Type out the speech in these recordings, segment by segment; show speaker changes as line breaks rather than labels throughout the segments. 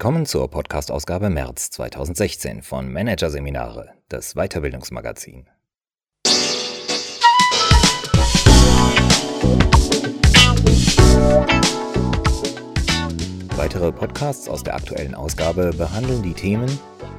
Willkommen zur Podcast-Ausgabe März 2016 von Managerseminare, das Weiterbildungsmagazin. Weitere Podcasts aus der aktuellen Ausgabe behandeln die Themen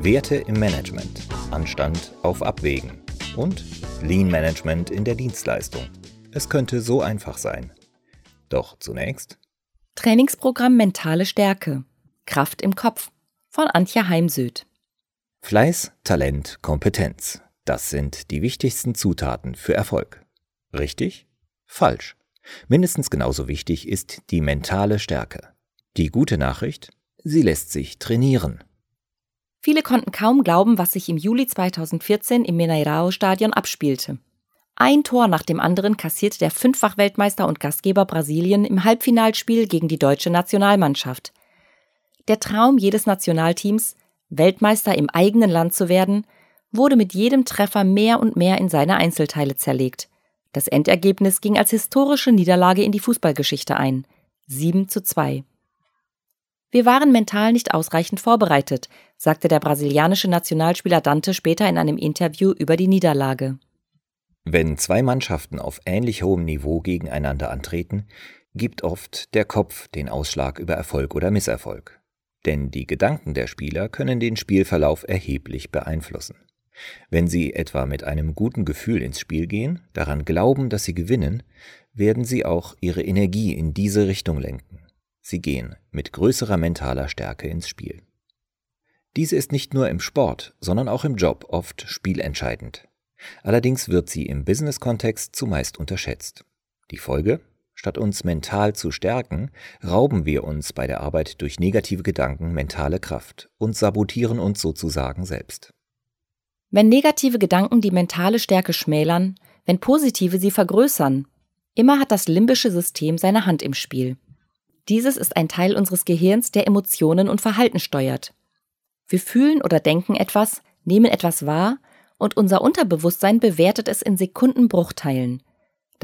Werte im Management, Anstand auf Abwägen und Lean Management in der Dienstleistung. Es könnte so einfach sein. Doch zunächst
Trainingsprogramm Mentale Stärke. Kraft im Kopf von Antje Heimsöth.
Fleiß, Talent, Kompetenz. Das sind die wichtigsten Zutaten für Erfolg. Richtig? Falsch. Mindestens genauso wichtig ist die mentale Stärke. Die gute Nachricht? Sie lässt sich trainieren.
Viele konnten kaum glauben, was sich im Juli 2014 im Mineirao-Stadion abspielte. Ein Tor nach dem anderen kassierte der Fünffach-Weltmeister und Gastgeber Brasilien im Halbfinalspiel gegen die deutsche Nationalmannschaft. Der Traum jedes Nationalteams, Weltmeister im eigenen Land zu werden, wurde mit jedem Treffer mehr und mehr in seine Einzelteile zerlegt. Das Endergebnis ging als historische Niederlage in die Fußballgeschichte ein. 7 zu 2. Wir waren mental nicht ausreichend vorbereitet, sagte der brasilianische Nationalspieler Dante später in einem Interview über die Niederlage.
Wenn zwei Mannschaften auf ähnlich hohem Niveau gegeneinander antreten, gibt oft der Kopf den Ausschlag über Erfolg oder Misserfolg. Denn die Gedanken der Spieler können den Spielverlauf erheblich beeinflussen. Wenn sie etwa mit einem guten Gefühl ins Spiel gehen, daran glauben, dass sie gewinnen, werden sie auch ihre Energie in diese Richtung lenken. Sie gehen mit größerer mentaler Stärke ins Spiel. Diese ist nicht nur im Sport, sondern auch im Job oft spielentscheidend. Allerdings wird sie im Business-Kontext zumeist unterschätzt. Die Folge? Statt uns mental zu stärken, rauben wir uns bei der Arbeit durch negative Gedanken mentale Kraft und sabotieren uns sozusagen selbst.
Wenn negative Gedanken die mentale Stärke schmälern, wenn positive sie vergrößern, immer hat das limbische System seine Hand im Spiel. Dieses ist ein Teil unseres Gehirns, der Emotionen und Verhalten steuert. Wir fühlen oder denken etwas, nehmen etwas wahr und unser Unterbewusstsein bewertet es in Sekundenbruchteilen.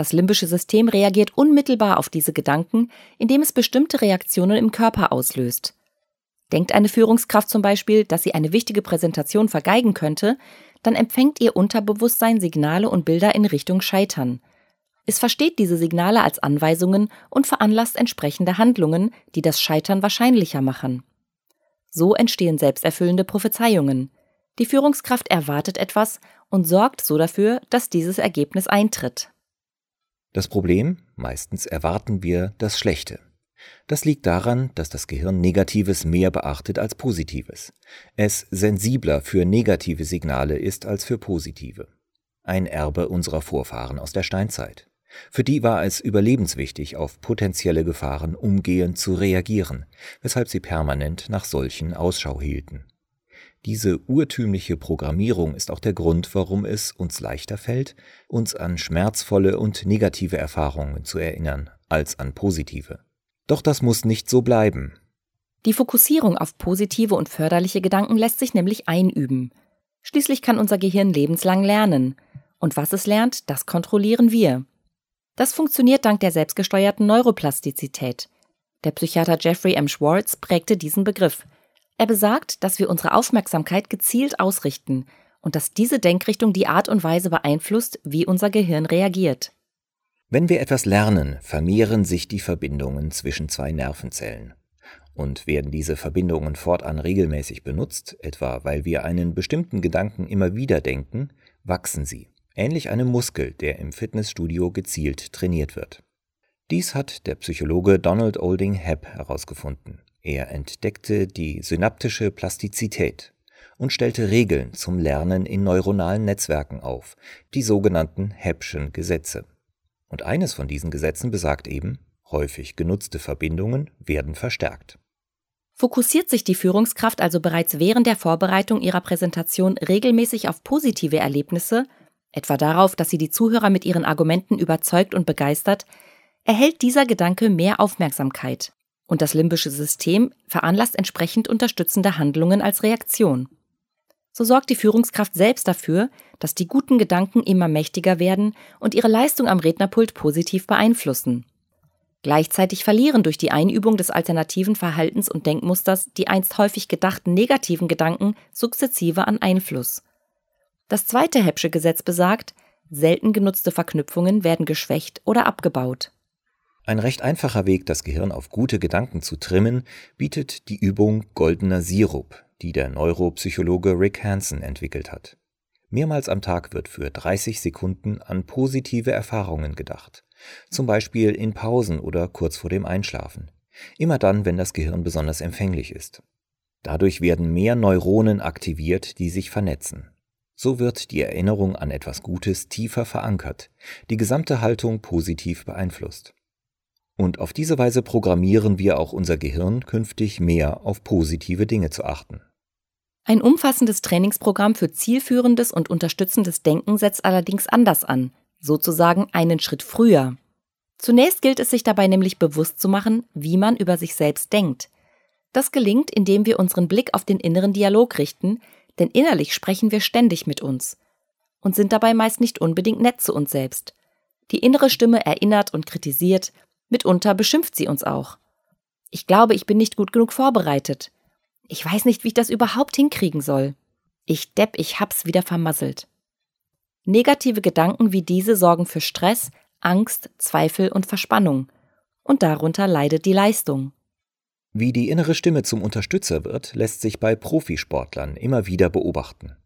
Das limbische System reagiert unmittelbar auf diese Gedanken, indem es bestimmte Reaktionen im Körper auslöst. Denkt eine Führungskraft zum Beispiel, dass sie eine wichtige Präsentation vergeigen könnte, dann empfängt ihr Unterbewusstsein Signale und Bilder in Richtung Scheitern. Es versteht diese Signale als Anweisungen und veranlasst entsprechende Handlungen, die das Scheitern wahrscheinlicher machen. So entstehen selbsterfüllende Prophezeiungen. Die Führungskraft erwartet etwas und sorgt so dafür, dass dieses Ergebnis eintritt.
Das Problem, meistens erwarten wir das Schlechte. Das liegt daran, dass das Gehirn Negatives mehr beachtet als Positives. Es sensibler für negative Signale ist als für positive. Ein Erbe unserer Vorfahren aus der Steinzeit. Für die war es überlebenswichtig, auf potenzielle Gefahren umgehend zu reagieren, weshalb sie permanent nach solchen Ausschau hielten. Diese urtümliche Programmierung ist auch der Grund, warum es uns leichter fällt, uns an schmerzvolle und negative Erfahrungen zu erinnern, als an positive. Doch das muss nicht so bleiben.
Die Fokussierung auf positive und förderliche Gedanken lässt sich nämlich einüben. Schließlich kann unser Gehirn lebenslang lernen. Und was es lernt, das kontrollieren wir. Das funktioniert dank der selbstgesteuerten Neuroplastizität. Der Psychiater Jeffrey M. Schwartz prägte diesen Begriff – er besagt, dass wir unsere Aufmerksamkeit gezielt ausrichten und dass diese Denkrichtung die Art und Weise beeinflusst, wie unser Gehirn reagiert.
Wenn wir etwas lernen, vermehren sich die Verbindungen zwischen zwei Nervenzellen. Und werden diese Verbindungen fortan regelmäßig benutzt, etwa weil wir einen bestimmten Gedanken immer wieder denken, wachsen sie, ähnlich einem Muskel, der im Fitnessstudio gezielt trainiert wird. Dies hat der Psychologe Donald Olding Hebb herausgefunden. Er entdeckte die synaptische Plastizität und stellte Regeln zum Lernen in neuronalen Netzwerken auf, die sogenannten Hebb'schen Gesetze. Und eines von diesen Gesetzen besagt eben, häufig genutzte Verbindungen werden verstärkt.
Fokussiert sich die Führungskraft also bereits während der Vorbereitung ihrer Präsentation regelmäßig auf positive Erlebnisse, etwa darauf, dass sie die Zuhörer mit ihren Argumenten überzeugt und begeistert, erhält dieser Gedanke mehr Aufmerksamkeit und das limbische System veranlasst entsprechend unterstützende Handlungen als Reaktion. So sorgt die Führungskraft selbst dafür, dass die guten Gedanken immer mächtiger werden und ihre Leistung am Rednerpult positiv beeinflussen. Gleichzeitig verlieren durch die Einübung des alternativen Verhaltens- und Denkmusters die einst häufig gedachten negativen Gedanken sukzessive an Einfluss. Das zweite Heppsche Gesetz besagt, selten genutzte Verknüpfungen werden geschwächt oder abgebaut.
Ein recht einfacher Weg, das Gehirn auf gute Gedanken zu trimmen, bietet die Übung Goldener Sirup, die der Neuropsychologe Rick Hansen entwickelt hat. Mehrmals am Tag wird für 30 Sekunden an positive Erfahrungen gedacht, zum Beispiel in Pausen oder kurz vor dem Einschlafen, immer dann, wenn das Gehirn besonders empfänglich ist. Dadurch werden mehr Neuronen aktiviert, die sich vernetzen. So wird die Erinnerung an etwas Gutes tiefer verankert, die gesamte Haltung positiv beeinflusst. Und auf diese Weise programmieren wir auch unser Gehirn künftig mehr auf positive Dinge zu achten.
Ein umfassendes Trainingsprogramm für zielführendes und unterstützendes Denken setzt allerdings anders an, sozusagen einen Schritt früher. Zunächst gilt es sich dabei nämlich bewusst zu machen, wie man über sich selbst denkt. Das gelingt, indem wir unseren Blick auf den inneren Dialog richten, denn innerlich sprechen wir ständig mit uns und sind dabei meist nicht unbedingt nett zu uns selbst. Die innere Stimme erinnert und kritisiert, Mitunter beschimpft sie uns auch. Ich glaube, ich bin nicht gut genug vorbereitet. Ich weiß nicht, wie ich das überhaupt hinkriegen soll. Ich depp, ich hab's wieder vermasselt. Negative Gedanken wie diese sorgen für Stress, Angst, Zweifel und Verspannung. Und darunter leidet die Leistung.
Wie die innere Stimme zum Unterstützer wird, lässt sich bei Profisportlern immer wieder beobachten.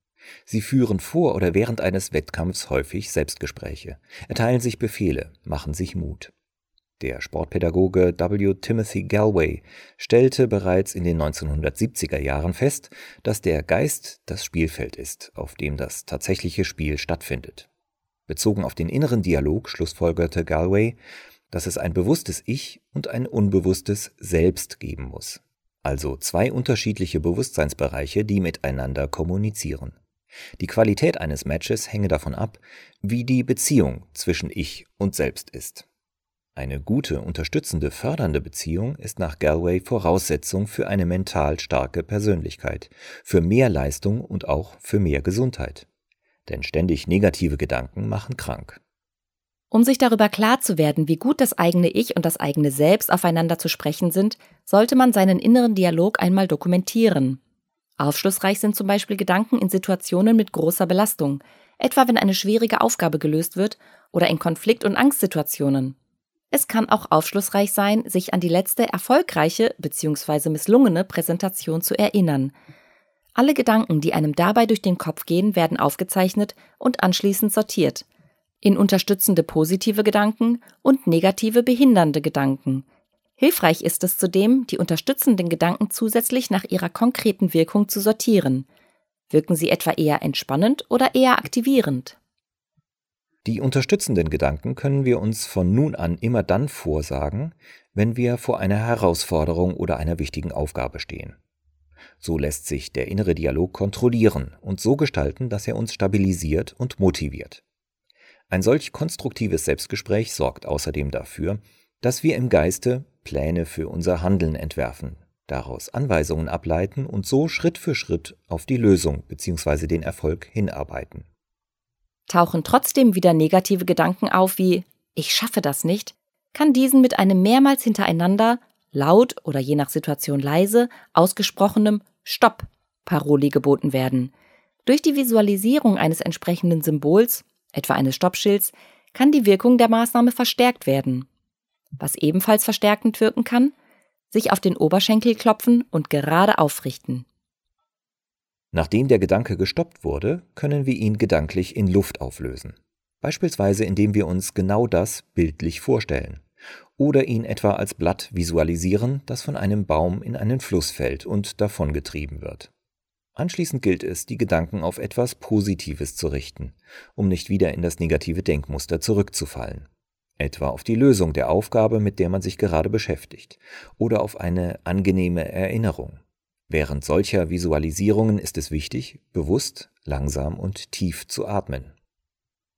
Sie führen vor oder während eines Wettkampfs häufig Selbstgespräche, erteilen sich Befehle, machen sich Mut. Der Sportpädagoge W. Timothy Galway stellte bereits in den 1970er Jahren fest, dass der Geist das Spielfeld ist, auf dem das tatsächliche Spiel stattfindet. Bezogen auf den inneren Dialog schlussfolgerte Galway, dass es ein bewusstes Ich und ein unbewusstes Selbst geben muss. Also zwei unterschiedliche Bewusstseinsbereiche, die miteinander kommunizieren. Die Qualität eines Matches hänge davon ab, wie die Beziehung zwischen Ich und Selbst ist. Eine gute, unterstützende, fördernde Beziehung ist nach Galway Voraussetzung für eine mental starke Persönlichkeit, für mehr Leistung und auch für mehr Gesundheit. Denn ständig negative Gedanken machen krank.
Um sich darüber klar zu werden, wie gut das eigene Ich und das eigene Selbst aufeinander zu sprechen sind, sollte man seinen inneren Dialog einmal dokumentieren. Aufschlussreich sind zum Beispiel Gedanken in Situationen mit großer Belastung, etwa wenn eine schwierige Aufgabe gelöst wird oder in Konflikt- und Angstsituationen. Es kann auch aufschlussreich sein, sich an die letzte erfolgreiche bzw. misslungene Präsentation zu erinnern. Alle Gedanken, die einem dabei durch den Kopf gehen, werden aufgezeichnet und anschließend sortiert. In unterstützende positive Gedanken und negative behindernde Gedanken. Hilfreich ist es zudem, die unterstützenden Gedanken zusätzlich nach ihrer konkreten Wirkung zu sortieren. Wirken sie etwa eher entspannend oder eher aktivierend?
Die unterstützenden Gedanken können wir uns von nun an immer dann vorsagen, wenn wir vor einer Herausforderung oder einer wichtigen Aufgabe stehen. So lässt sich der innere Dialog kontrollieren und so gestalten, dass er uns stabilisiert und motiviert. Ein solch konstruktives Selbstgespräch sorgt außerdem dafür, dass wir im Geiste Pläne für unser Handeln entwerfen, daraus Anweisungen ableiten und so Schritt für Schritt auf die Lösung bzw. den Erfolg hinarbeiten.
Tauchen trotzdem wieder negative Gedanken auf wie ich schaffe das nicht, kann diesen mit einem mehrmals hintereinander, laut oder je nach Situation leise, ausgesprochenem Stopp Paroli geboten werden. Durch die Visualisierung eines entsprechenden Symbols, etwa eines Stoppschilds, kann die Wirkung der Maßnahme verstärkt werden. Was ebenfalls verstärkend wirken kann, sich auf den Oberschenkel klopfen und gerade aufrichten.
Nachdem der Gedanke gestoppt wurde, können wir ihn gedanklich in Luft auflösen. Beispielsweise indem wir uns genau das bildlich vorstellen. Oder ihn etwa als Blatt visualisieren, das von einem Baum in einen Fluss fällt und davongetrieben wird. Anschließend gilt es, die Gedanken auf etwas Positives zu richten, um nicht wieder in das negative Denkmuster zurückzufallen. Etwa auf die Lösung der Aufgabe, mit der man sich gerade beschäftigt, oder auf eine angenehme Erinnerung. Während solcher Visualisierungen ist es wichtig, bewusst, langsam und tief zu atmen.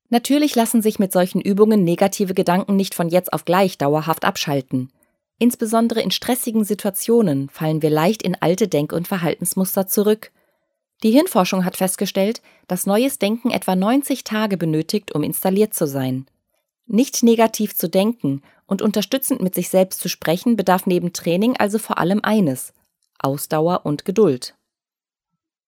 Natürlich lassen sich mit solchen Übungen negative Gedanken nicht von jetzt auf gleich dauerhaft abschalten. Insbesondere in stressigen Situationen fallen wir leicht in alte Denk- und Verhaltensmuster zurück. Die Hirnforschung hat festgestellt, dass neues Denken etwa 90 Tage benötigt, um installiert zu sein. Nicht negativ zu denken Und unterstützend mit sich selbst zu sprechen bedarf neben Training also vor allem eines Ausdauer und Geduld.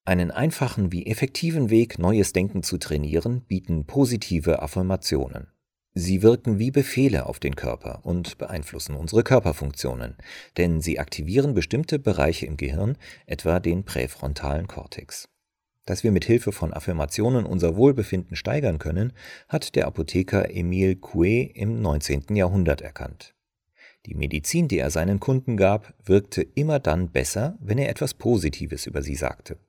Einen einfachen wie effektiven Weg, neues Denken zu trainieren, bieten positive Affirmationen. Sie wirken wie Befehle auf den Körper und beeinflussen unsere Körperfunktionen, denn sie aktivieren bestimmte Bereiche im Gehirn, etwa den präfrontalen Kortex. Dass wir mit Hilfe von Affirmationen unser Wohlbefinden steigern können, hat der Apotheker Emile Coué im 19. Jahrhundert erkannt. Die Medizin, die er seinen Kunden gab, wirkte immer dann besser, wenn er etwas Positives über sie sagte.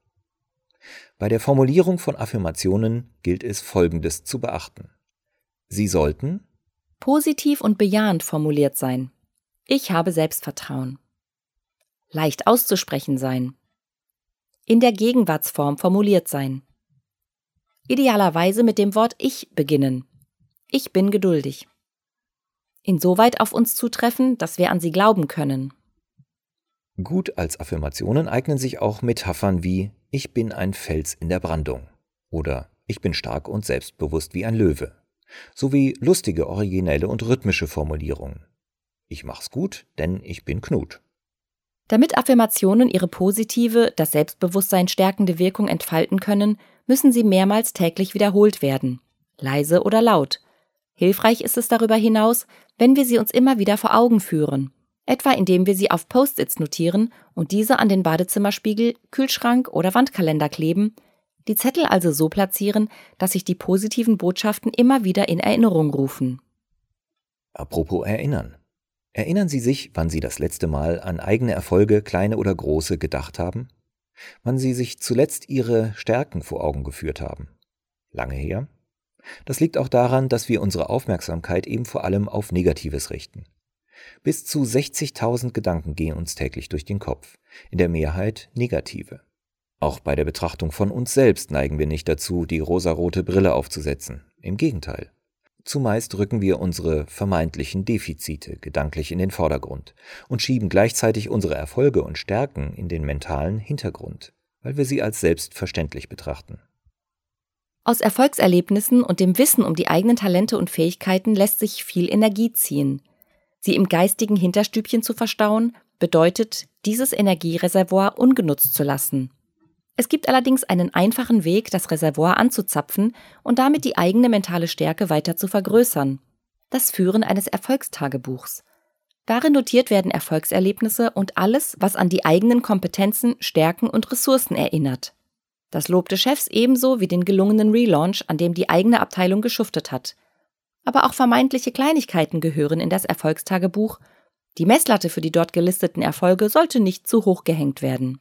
Bei der Formulierung von Affirmationen gilt es Folgendes zu beachten. Sie sollten
positiv und bejahend formuliert sein. Ich habe Selbstvertrauen. Leicht auszusprechen sein. In der Gegenwartsform formuliert sein. Idealerweise mit dem Wort Ich beginnen. Ich bin geduldig. Insoweit auf uns zutreffen, dass wir an sie glauben können.
Gut als Affirmationen eignen sich auch Metaphern wie Ich bin ein Fels in der Brandung oder Ich bin stark und selbstbewusst wie ein Löwe sowie lustige, originelle und rhythmische Formulierungen. Ich mach's gut, denn ich bin Knut.
Damit Affirmationen ihre positive, das Selbstbewusstsein stärkende Wirkung entfalten können, müssen sie mehrmals täglich wiederholt werden, leise oder laut. Hilfreich ist es darüber hinaus, wenn wir sie uns immer wieder vor Augen führen, etwa indem wir sie auf Post-its notieren und diese an den Badezimmerspiegel, Kühlschrank oder Wandkalender kleben, die Zettel also so platzieren, dass sich die positiven Botschaften immer wieder in Erinnerung rufen.
Apropos Erinnern. Erinnern Sie sich, wann Sie das letzte Mal an eigene Erfolge, kleine oder große, gedacht haben? Wann Sie sich zuletzt Ihre Stärken vor Augen geführt haben? Lange her? Das liegt auch daran, dass wir unsere Aufmerksamkeit eben vor allem auf Negatives richten. Bis zu 60.000 Gedanken gehen uns täglich durch den Kopf, in der Mehrheit negative. Auch bei der Betrachtung von uns selbst neigen wir nicht dazu, die rosarote Brille aufzusetzen. Im Gegenteil. Zumeist rücken wir unsere vermeintlichen Defizite gedanklich in den Vordergrund und schieben gleichzeitig unsere Erfolge und Stärken in den mentalen Hintergrund, weil wir sie als selbstverständlich betrachten.
Aus Erfolgserlebnissen und dem Wissen um die eigenen Talente und Fähigkeiten lässt sich viel Energie ziehen. Sie im geistigen Hinterstübchen zu verstauen, bedeutet, dieses Energiereservoir ungenutzt zu lassen. Es gibt allerdings einen einfachen Weg, das Reservoir anzuzapfen und damit die eigene mentale Stärke weiter zu vergrößern. Das Führen eines Erfolgstagebuchs. Darin notiert werden Erfolgserlebnisse und alles, was an die eigenen Kompetenzen, Stärken und Ressourcen erinnert. Das Lob des Chefs ebenso wie den gelungenen Relaunch, an dem die eigene Abteilung geschuftet hat. Aber auch vermeintliche Kleinigkeiten gehören in das Erfolgstagebuch. Die Messlatte für die dort gelisteten Erfolge sollte nicht zu hoch gehängt werden.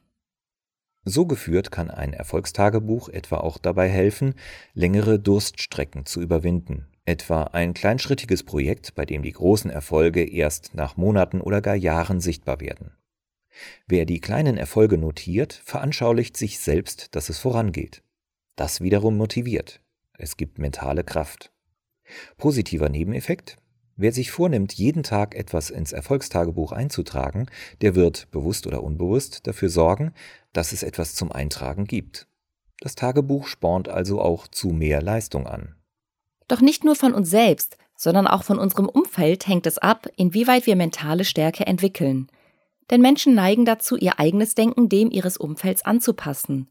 So geführt kann ein Erfolgstagebuch etwa auch dabei helfen, längere Durststrecken zu überwinden, etwa ein kleinschrittiges Projekt, bei dem die großen Erfolge erst nach Monaten oder gar Jahren sichtbar werden. Wer die kleinen Erfolge notiert, veranschaulicht sich selbst, dass es vorangeht. Das wiederum motiviert. Es gibt mentale Kraft. Positiver Nebeneffekt? Wer sich vornimmt, jeden Tag etwas ins Erfolgstagebuch einzutragen, der wird, bewusst oder unbewusst, dafür sorgen, dass es etwas zum Eintragen gibt. Das Tagebuch spornt also auch zu mehr Leistung an.
Doch nicht nur von uns selbst, sondern auch von unserem Umfeld hängt es ab, inwieweit wir mentale Stärke entwickeln. Denn Menschen neigen dazu, ihr eigenes Denken dem ihres Umfelds anzupassen.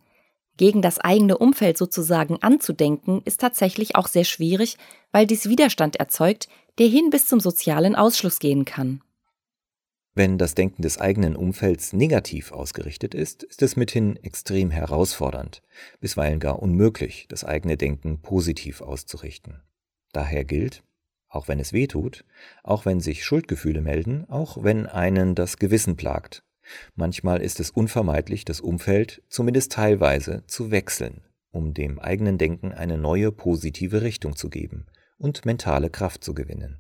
Gegen das eigene Umfeld sozusagen anzudenken, ist tatsächlich auch sehr schwierig, weil dies Widerstand erzeugt, der hin bis zum sozialen Ausschluss gehen kann.
Wenn das Denken des eigenen Umfelds negativ ausgerichtet ist, ist es mithin extrem herausfordernd, bisweilen gar unmöglich, das eigene Denken positiv auszurichten. Daher gilt, auch wenn es weh tut, auch wenn sich Schuldgefühle melden, auch wenn einen das Gewissen plagt, manchmal ist es unvermeidlich, das Umfeld zumindest teilweise zu wechseln, um dem eigenen Denken eine neue positive Richtung zu geben und mentale Kraft zu gewinnen.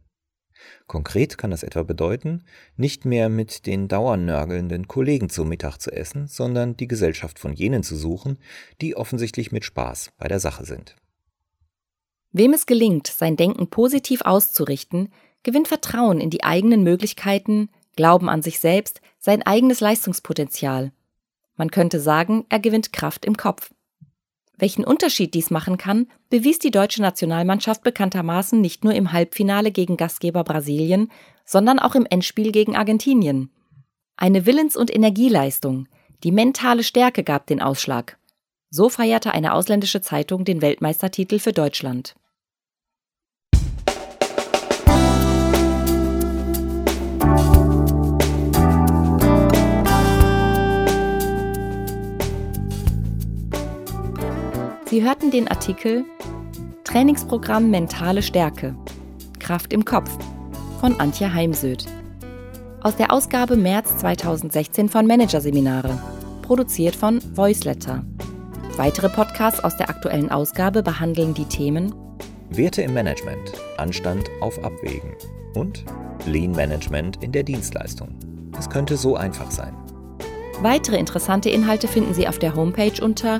Konkret kann das etwa bedeuten, nicht mehr mit den dauernörgelnden Kollegen zu Mittag zu essen, sondern die Gesellschaft von jenen zu suchen, die offensichtlich mit Spaß bei der Sache sind.
Wem es gelingt, sein Denken positiv auszurichten, gewinnt Vertrauen in die eigenen Möglichkeiten, Glauben an sich selbst, sein eigenes Leistungspotenzial. Man könnte sagen, er gewinnt Kraft im Kopf. Welchen Unterschied dies machen kann, bewies die deutsche Nationalmannschaft bekanntermaßen nicht nur im Halbfinale gegen Gastgeber Brasilien, sondern auch im Endspiel gegen Argentinien. Eine Willens- und Energieleistung, die mentale Stärke gab den Ausschlag. So feierte eine ausländische Zeitung den Weltmeistertitel für Deutschland. Sie hörten den Artikel Trainingsprogramm Mentale Stärke Kraft im Kopf von Antje Heimsöth aus der Ausgabe März 2016 von Managerseminare, produziert von Voiceletter. Weitere Podcasts aus der aktuellen Ausgabe behandeln die Themen
Werte im Management, Anstand auf Abwägen und Lean Management in der Dienstleistung. Es könnte so einfach sein.
Weitere interessante Inhalte finden Sie auf der Homepage unter